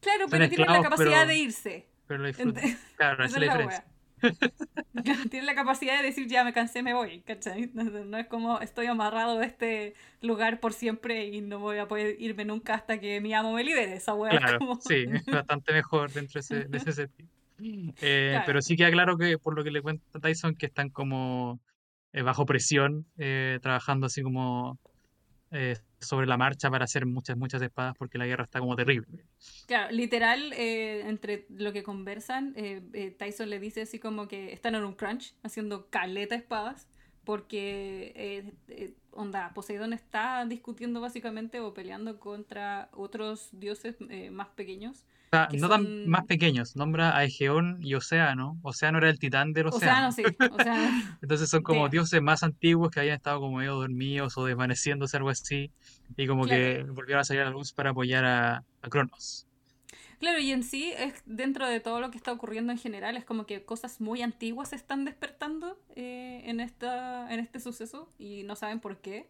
Claro, Son pero tienen la capacidad pero- de irse. Pero lo disfrutan. Claro, esa es la diferencia. wea. Tienen la capacidad de decir, ya me cansé, me voy, ¿cachai? No, es como estoy amarrado a este lugar por siempre y no voy a poder irme nunca hasta que mi amo me libere. Esa wea es Claro, como... sí, es bastante mejor dentro de ese, de ese sentido. Eh, Claro. Pero sí queda claro que, por lo que le cuenta Tyson, que están como eh, bajo presión, eh, trabajando así como eh, sobre la marcha para hacer muchas, muchas espadas porque la guerra está como terrible. Claro, literal, eh, entre lo que conversan, eh, eh, Tyson le dice así como que están en un crunch, haciendo caleta espadas, porque, eh, eh, onda, Poseidón está discutiendo básicamente o peleando contra otros dioses eh, más pequeños. O sea, no tan son- más pequeños, nombra a Egeón y Océano. Océano era el titán del océano. Océano, sí, Océano. Entonces son como dioses más antiguos que habían estado como medio dormidos o desvaneciéndose, algo así, y como que volvieron a salir a la luz para apoyar a, a Cronos. Claro, y en sí, es dentro de todo lo que está ocurriendo en general, es como que cosas muy antiguas se están despertando eh, en, esta, en este suceso y no saben por qué.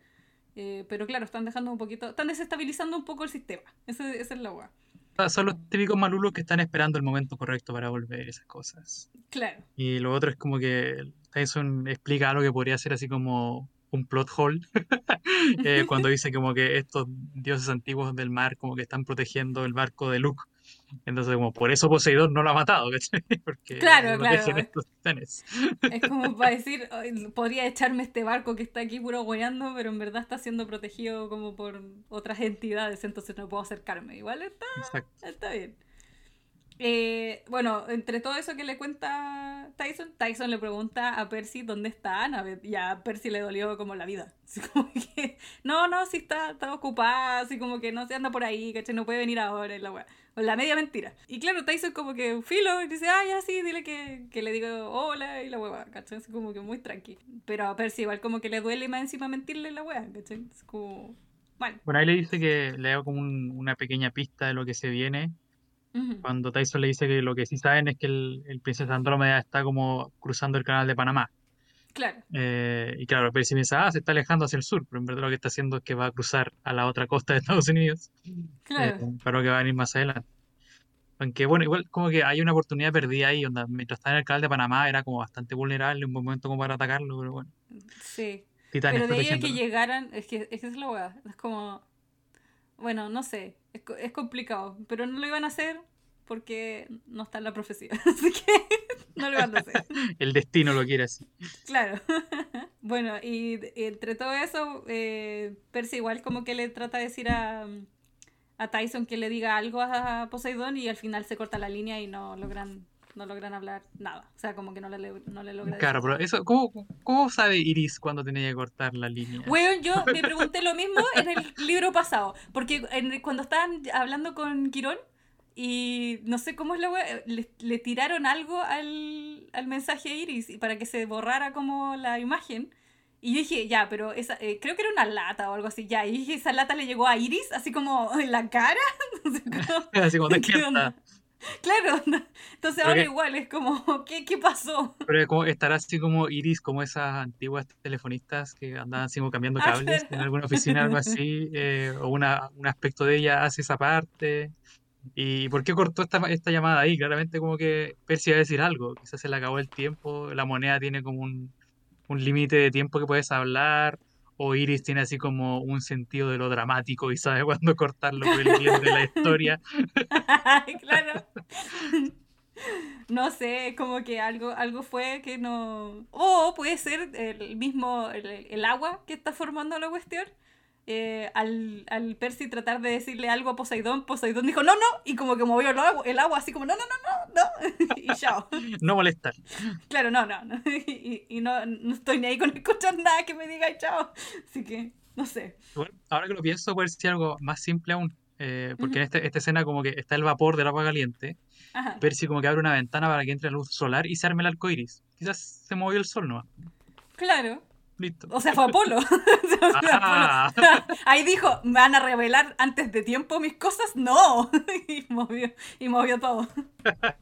Eh, pero claro, están dejando un poquito, están desestabilizando un poco el sistema. Ese- esa es la. O sea, Son los típicos malulos que están esperando el momento correcto para volver esas cosas. Claro. Y lo otro es como que Tyson explica algo que podría ser así como un plot hole, eh, cuando dice como que estos dioses antiguos del mar como que están protegiendo el barco de Luke Entonces, como por eso Poseidón no lo ha matado, ¿cachai? Porque Claro, claro. estos titanes. es como para decir, "Ay, podría echarme este barco que está aquí puro hueando, pero en verdad está siendo protegido como por otras entidades, entonces no puedo acercarme. Igual está, Exacto. está bien. Eh, bueno, entre todo eso que le cuenta Tyson, Tyson le pregunta a Percy dónde está Annabeth y a Percy le dolió como la vida. No, no, sí está, está ocupada, así como que no se anda por ahí. No puede venir ahora, la media mentira. Y claro, Tyson como que filo y dice, ah, ya dile que, le digo hola y la wea, ¿cachai? Como que muy tranqui. Pero a Percy igual como que le duele más encima mentirle la mal. Bueno, ahí le dice que le da como un- una pequeña pista de lo que se viene. Cuando Tyson le dice que lo que sí saben es que el, el Princesa Andrómeda está como cruzando el canal de Panamá. Claro. Eh, y claro, Percy piensa, ah, se está alejando hacia el sur, pero en verdad lo que está haciendo es que va a cruzar a la otra costa de Estados Unidos, eh, Claro. para lo que va a venir más adelante. Aunque bueno, igual como que hay una oportunidad perdida ahí, onda, mientras está en el canal de Panamá era como bastante vulnerable, un buen momento como para atacarlo, pero bueno, Sí. Titanes Pero de ahí que llegaran, es que, es que es la weá. Es como. Bueno, no sé. Es, es complicado. Pero no lo iban a hacer porque no está en la profecía. Así que no lo iban a hacer. El destino lo quiere así. Claro. Bueno, y entre todo eso, eh, Percy igual como que le trata de decir a, a Tyson que le diga algo a Poseidón y al final se corta la línea y no logran, no logran hablar nada. O sea, como que no le, no le logra decir Claro, pero eso, ¿cómo, cómo sabe Iris cuando tenía que cortar la línea? Weón, yo me pregunté lo mismo en el libro pasado. Porque en- cuando estaban hablando con Quirón y no sé cómo es la wea, le, le tiraron algo al, al mensaje a Iris y para que se borrara como la imagen. Y yo dije, ya, pero esa, eh, creo que era una lata o algo así, ya. Y dije, esa lata le llegó a Iris, así como en la cara. No sé cómo- Así como ¿Qué onda? Claro, entonces ahora igual es como, ¿qué, qué pasó? Pero es como, estará así como Iris, como esas antiguas telefonistas que andaban así como cambiando Ah, cables en alguna oficina, algo así, eh, o una, un aspecto de ella hace esa parte. ¿Y por qué cortó esta, esta llamada ahí? Claramente como que Percy iba a decir algo, quizás se le acabó el tiempo, la moneda tiene como un, un límite de tiempo que puedes hablar, o Iris tiene así como un sentido de lo dramático y sabe cuándo cortarlo por el de la historia. claro. No sé, como que algo, algo fue que no. O puede ser el mismo, el, el agua que está formando la cuestión. Eh, al, al Percy tratar de decirle algo a Poseidón, Poseidón dijo no, no, y como que movió el agua, el agua así como no, no, no, no, no, y chao. No molestar. Claro, no, no, no. Y, y no, no estoy ni ahí con escuchar nada que me diga y chao. Así que, no sé. Bueno, ahora que lo pienso, puede ser algo más simple aún. eh, porque en Ujú. este- esta escena como que está el vapor del agua caliente. Ajá. Percy como que abre una ventana para que entre luz solar y se arme el arco iris. Quizás se movió el sol nomás. Claro. Listo. O sea, fue Apolo. Ah. Apolo. Ahí dijo, ¿me van a revelar antes de tiempo mis cosas? No. Y movió, y movió todo.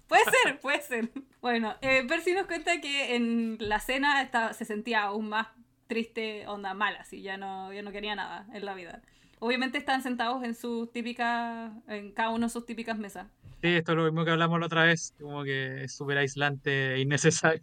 Puede ser, puede ser. Bueno, eh, Percy nos cuenta que en la cena estaba, se sentía aún más triste, onda mala, así, ya no, ya no quería nada en la vida. Obviamente están sentados en sus típicas, en cada uno de sus típicas mesas. Sí, esto es lo mismo que hablamos la otra vez. Como que es súper aislante e innecesario.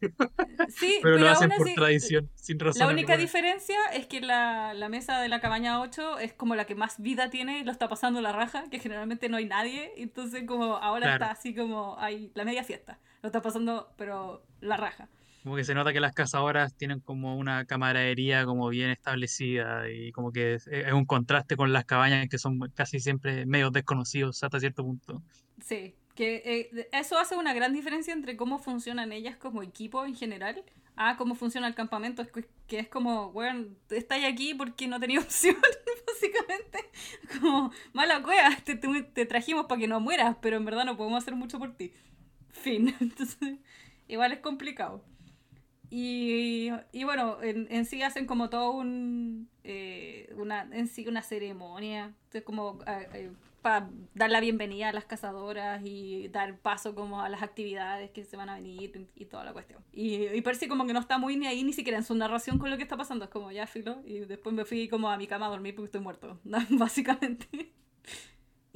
Sí, Pero pero, lo hacen por así, tradición, sin razón. La única alguna. diferencia es que la, la mesa de la cabaña 8 es como la que más vida tiene y lo está pasando la raja, que generalmente no hay nadie, entonces como ahora Claro. está así como hay la media fiesta, lo está pasando pero la raja. Como que se nota que las cazadoras tienen como una camaradería como bien establecida y como que es, un contraste con las cabañas que son casi siempre medios desconocidos hasta cierto punto. Sí, que eh, eso hace una gran diferencia entre cómo funcionan ellas como equipo en general a cómo funciona el campamento, que, es como, bueno, estáis aquí porque no tenía opción, básicamente. Como, mala cueva, te, te- te trajimos para que no mueras, pero en verdad no podemos hacer mucho por ti. Fin. Entonces, igual es complicado. Y, y bueno, en, en sí hacen como todo un. eh, una, en sí una ceremonia. Entonces, como para dar la bienvenida a las cazadoras y dar paso como a las actividades que se van a venir y, y toda la cuestión. Y, y Percy como que no está muy ni ahí ni siquiera en su narración con lo que está pasando. Es como ya filo. Y después me fui como a mi cama a dormir porque estoy muerto. Básicamente.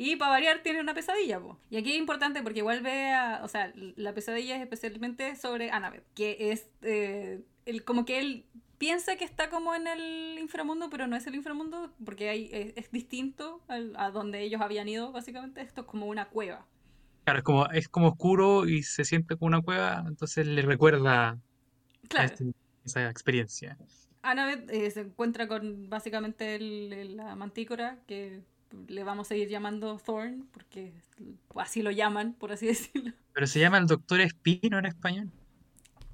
Y para variar tiene una pesadilla, po. Y aquí es importante porque igual ve a, o sea, la pesadilla es especialmente sobre Annabeth, que es eh, el, como que él piensa que está como en el inframundo, pero no es el inframundo porque hay, es, es distinto al- a donde ellos habían ido, básicamente. Esto es como una cueva. Claro, es como, es como oscuro y se siente como una cueva, entonces le recuerda a este- esa experiencia. Annabeth eh, se encuentra con básicamente el- el- la mantícora, que le vamos a seguir llamando Thorn, porque así lo llaman, por así decirlo. Pero se llama el Doctor Espino en español.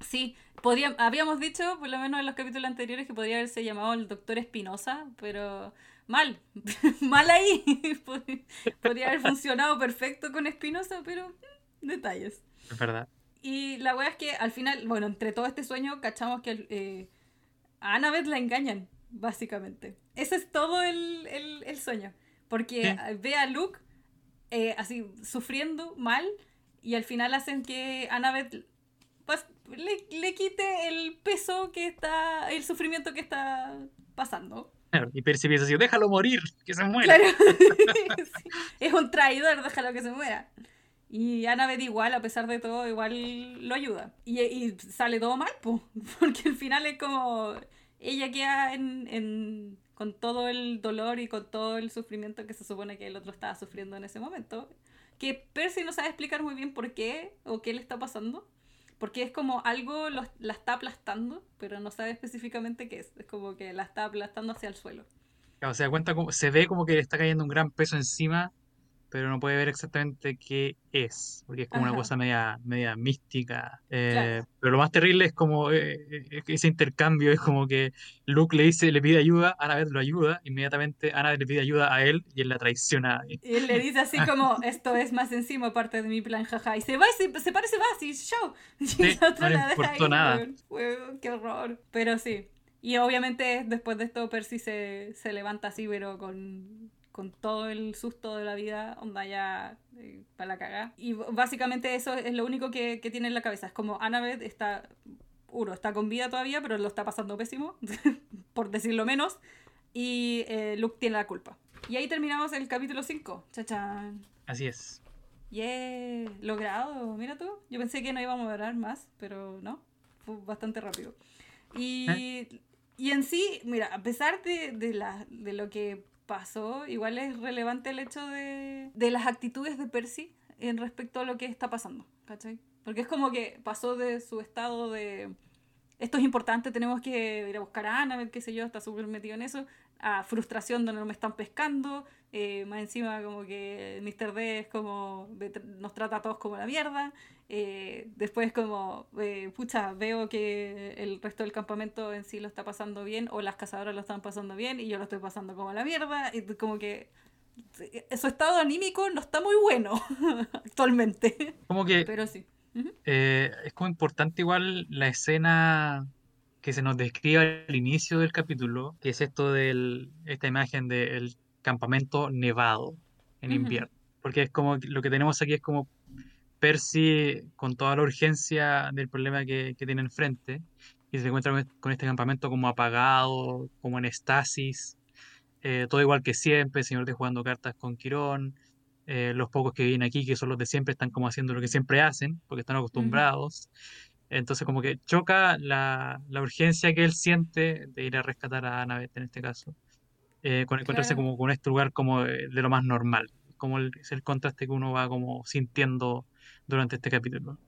Sí, podría, habíamos dicho, por lo menos en los capítulos anteriores, que podría haberse llamado el Doctor Espinosa, pero mal, mal ahí. Pod- podría haber funcionado perfecto con Espinosa, pero mm, detalles. Es verdad. Y la wea es que al final, bueno, entre todo este sueño, cachamos que eh, a Annabeth la engañan, básicamente. Ese es todo el, el- el sueño. Porque Sí. ve a Luke eh, así sufriendo mal y al final hacen que Annabeth pues, le, le quite el peso que está, el sufrimiento que está pasando. Claro, y Percy piensa así, déjalo morir, que se muera. Claro. Sí. Es un traidor, déjalo que se muera. Y Annabeth igual, a pesar de todo, igual lo ayuda. Y, y sale todo mal, po, porque al final es como ella queda en, en- con todo el dolor y con todo el sufrimiento que se supone que el otro estaba sufriendo en ese momento. Que Percy no sabe explicar muy bien por qué o qué le está pasando. Porque es como algo lo- la está aplastando, pero no sabe específicamente qué es. Es como que la está aplastando hacia el suelo. Claro, se da cuenta como, se ve como que le está cayendo un gran peso encima, pero no puede ver exactamente qué es, porque es como una Ajá. cosa media, media mística. eh, Claro. pero lo más terrible es como eh, eh, ese intercambio, es como que Luke le dice, le pide ayuda, Annabeth lo ayuda, inmediatamente Annabeth le pide ayuda a él y él la traiciona. Y él le dice así como, esto es más encima parte de mi plan, jaja. Y se va y se, se parece, va, sí, show. Y Sí, la otra no le la deja importó ahí, nada. qué horror. Pero sí. Y obviamente después de esto Percy se, se levanta así, pero con, con todo el susto de la vida, onda ya eh, para la cagada. Y básicamente eso es lo único que, que tiene en la cabeza. Es como Annabeth está, uno, está con vida todavía, pero lo está pasando pésimo, por decirlo menos. Y eh, Luke tiene la culpa. Y ahí terminamos el capítulo 5. Chachán. Así es. Yeah, logrado. Mira tú. Yo pensé que no íbamos a hablar más, pero no. Fue bastante rápido. Y, y en sí, mira, a pesar de, de, la, de lo que pasó, igual es relevante el hecho de, de las actitudes de Percy en respecto a lo que está pasando. ¿Cachai? Porque es como que pasó de su estado de esto es importante, tenemos que ir a buscar a Ana, qué sé yo, está súper metido en eso, a frustración donde no me están pescando, eh, más encima como que Mr. D es como, de- nos trata a todos como la mierda, eh, después como, eh, pucha, veo que el resto del campamento en sí lo está pasando bien, o las cazadoras lo están pasando bien, y yo lo estoy pasando como la mierda, y como que eh, su estado anímico no está muy bueno actualmente, Como que pero sí. Es como importante igual la escena que se nos describe al inicio del capítulo, que es esto de esta imagen del campamento nevado en invierno. Porque es como lo que tenemos aquí es como Percy con toda la urgencia del problema que, que tiene enfrente y se encuentra con con este campamento como apagado, como en estasis, eh, todo igual que siempre, el señor de jugando cartas con Quirón, eh, los pocos que vienen aquí, que son los de siempre, están como haciendo lo que siempre hacen, porque están acostumbrados. Entonces como que choca la, la urgencia que él siente de ir a rescatar a Annabeth en este caso, eh, con encontrarse Claro. como con este lugar como de, de lo más normal, como el, es el contraste que uno va como sintiendo durante este capítulo.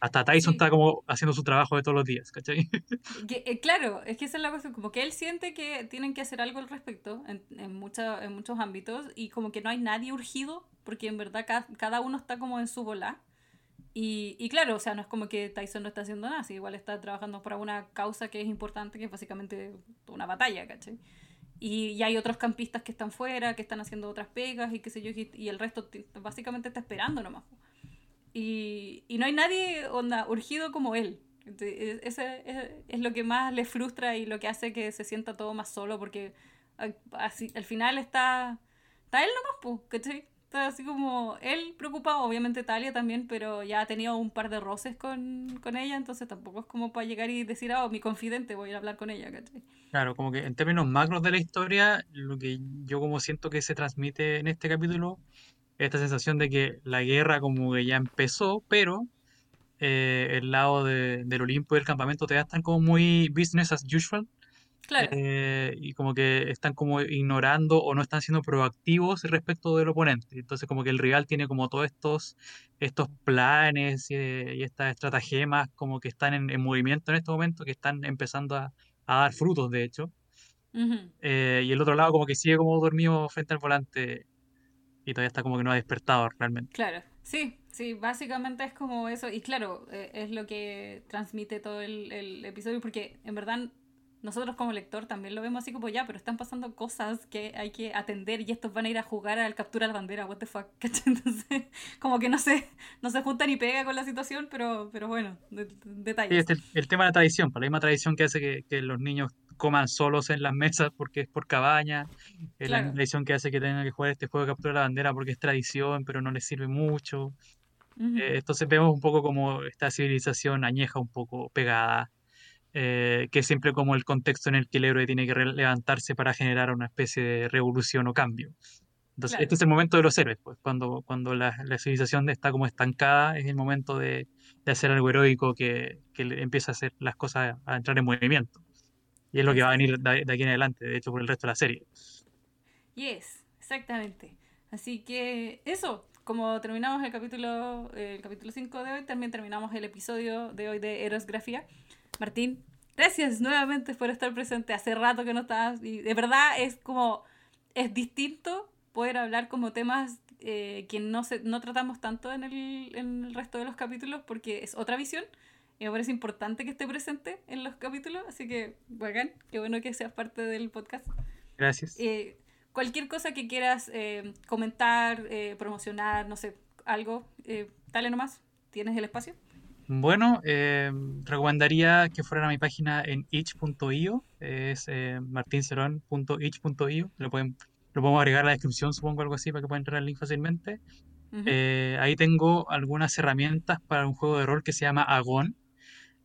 Hasta Tyson Sí. está como haciendo su trabajo de todos los días, ¿cachai? Que, eh, claro, es que esa es la cosa, como que él siente que tienen que hacer algo al respecto en, en, mucha- en muchos ámbitos y como que no hay nadie urgido, porque en verdad ca- cada, uno está como en su bola. Y, y claro, o sea, no es como que Tyson no está haciendo nada, si igual está trabajando para una causa que es importante, que es básicamente una batalla, ¿cachai? Y, y hay otros campistas que están fuera, que están haciendo otras pegas y qué sé yo, y, y el resto básicamente está esperando nomás. Y, y no hay nadie onda, urgido como él. Entonces, Ese es, es lo que más le frustra y lo que hace que se sienta todo más solo porque así, al final está, está él nomás, pues, ¿cachai? Así como él preocupado, obviamente Talia también, pero ya ha tenido un par de roces con, con ella, entonces tampoco es como para llegar y decir, ah, mi confidente, voy a hablar con ella, ¿cachai? Claro, como que en términos macros de la historia, lo que yo como siento que se transmite en este capítulo es esta sensación de que la guerra como que ya empezó, pero eh, el lado de- del Olimpo y del campamento todavía están como muy business as usual. Claro. eh, y como que están como ignorando o no están siendo proactivos respecto del oponente. Entonces como que el rival tiene como todos estos, estos planes y, y estas estratagemas como que están en, en movimiento en este momento, que están empezando a, a dar frutos, de hecho. Ujú. Eh, y el otro lado como que sigue como dormido frente al volante y todavía está como que no ha despertado realmente. Claro, sí, sí, básicamente es como eso. Y claro, eh, es lo que transmite todo el, el episodio, porque en verdad nosotros como lector también lo vemos así como ya, pero están pasando cosas que hay que atender y estos van a ir a jugar al captura la bandera, what the fuck, ¿cachai? Entonces, como que no se, no se junta ni pega con la situación, pero, pero bueno, de- de- Sí, este, el, el tema de la tradición, pues, la misma tradición que hace que, que los niños coman solos en las mesas porque es por cabaña, la misma Claro. tradición que hace que tengan que jugar este juego de captura de la bandera porque es tradición, pero no les sirve mucho. Eh, entonces vemos un poco como esta civilización añeja un poco pegada, eh, que siempre como el contexto en el que el héroe tiene que levantarse para generar una especie de revolución o cambio. Entonces, Claro. este es el momento de los héroes, pues, cuando, cuando la, la civilización está como estancada, es el momento de, de hacer algo heroico que, que empieza a hacer las cosas a, entrar en movimiento. Y es lo que va a venir de, de aquí en adelante, de hecho, por el resto de la serie. Yes, exactamente. Así que eso, como terminamos el capítulo el capítulo 5 de hoy, también terminamos el episodio de hoy de Erosgrafía. Martín, gracias nuevamente por estar presente. Hace rato que no estabas y de verdad es como es distinto poder hablar como temas eh, que no se, no tratamos tanto en el, en el resto de los capítulos porque es otra visión. Y me parece importante que esté presente en los capítulos, así que bacán, qué bueno que seas parte del podcast. Gracias. Eh, cualquier cosa que quieras eh, comentar, promocionar, no sé, algo, dale nomás, tienes el espacio. Bueno, eh, recomendaría que fueran a mi página en itch.io, es eh, martincerón.itch.io, lo pueden, lo podemos agregar a la descripción, supongo, algo así, para que puedan entrar al link fácilmente. Eh, ahí tengo algunas herramientas para un juego de rol que se llama Agon,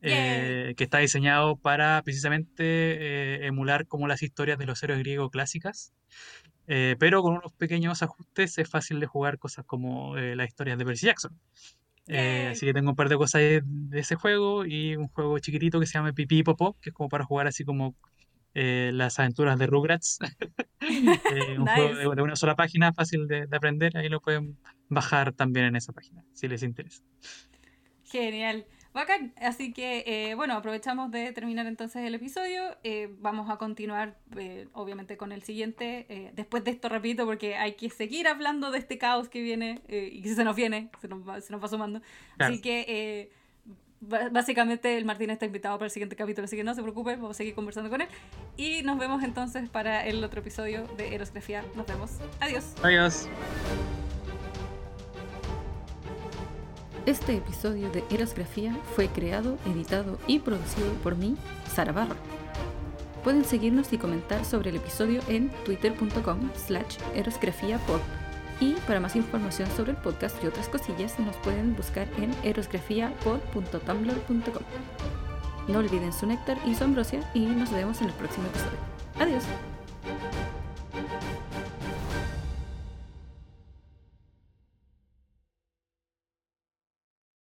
eh, que está diseñado para precisamente eh, emular como las historias de los héroes griegos clásicas, pero con unos pequeños ajustes es fácil de jugar cosas como las historias de Percy Jackson. Eh, así que tengo un par de cosas de, de ese juego y un juego chiquitito que se llama Pipí y Popó, que es como para jugar así como eh, las aventuras de Rugrats. Eh, un juego de, de una sola página, fácil de, de aprender, ahí lo pueden bajar también en esa página, si les interesa. Genial. Bacán. Así que, eh, bueno, aprovechamos de terminar entonces el episodio. Eh, vamos a continuar, eh, obviamente, con el siguiente. eh, después de esto, repito, porque hay que seguir hablando de este caos que viene eh, y que se nos viene, se nos va, se nos va sumando. Claro. Así que, eh, básicamente, el Martín está invitado para el siguiente capítulo, así que no se preocupe, vamos a seguir conversando con él. Y nos vemos entonces para el otro episodio de Erosgrafía. Nos vemos. Adiós. Adiós. Este episodio de Erosgrafía fue creado, editado y producido por mí, Sara Barra. Pueden seguirnos y comentar sobre el episodio en twitter.com slash erosgrafiapod. Y para más información sobre el podcast y otras cosillas nos pueden buscar en erosgrafiapod.tumblr.com. No olviden su néctar y su ambrosia y nos vemos en el próximo episodio. Adiós.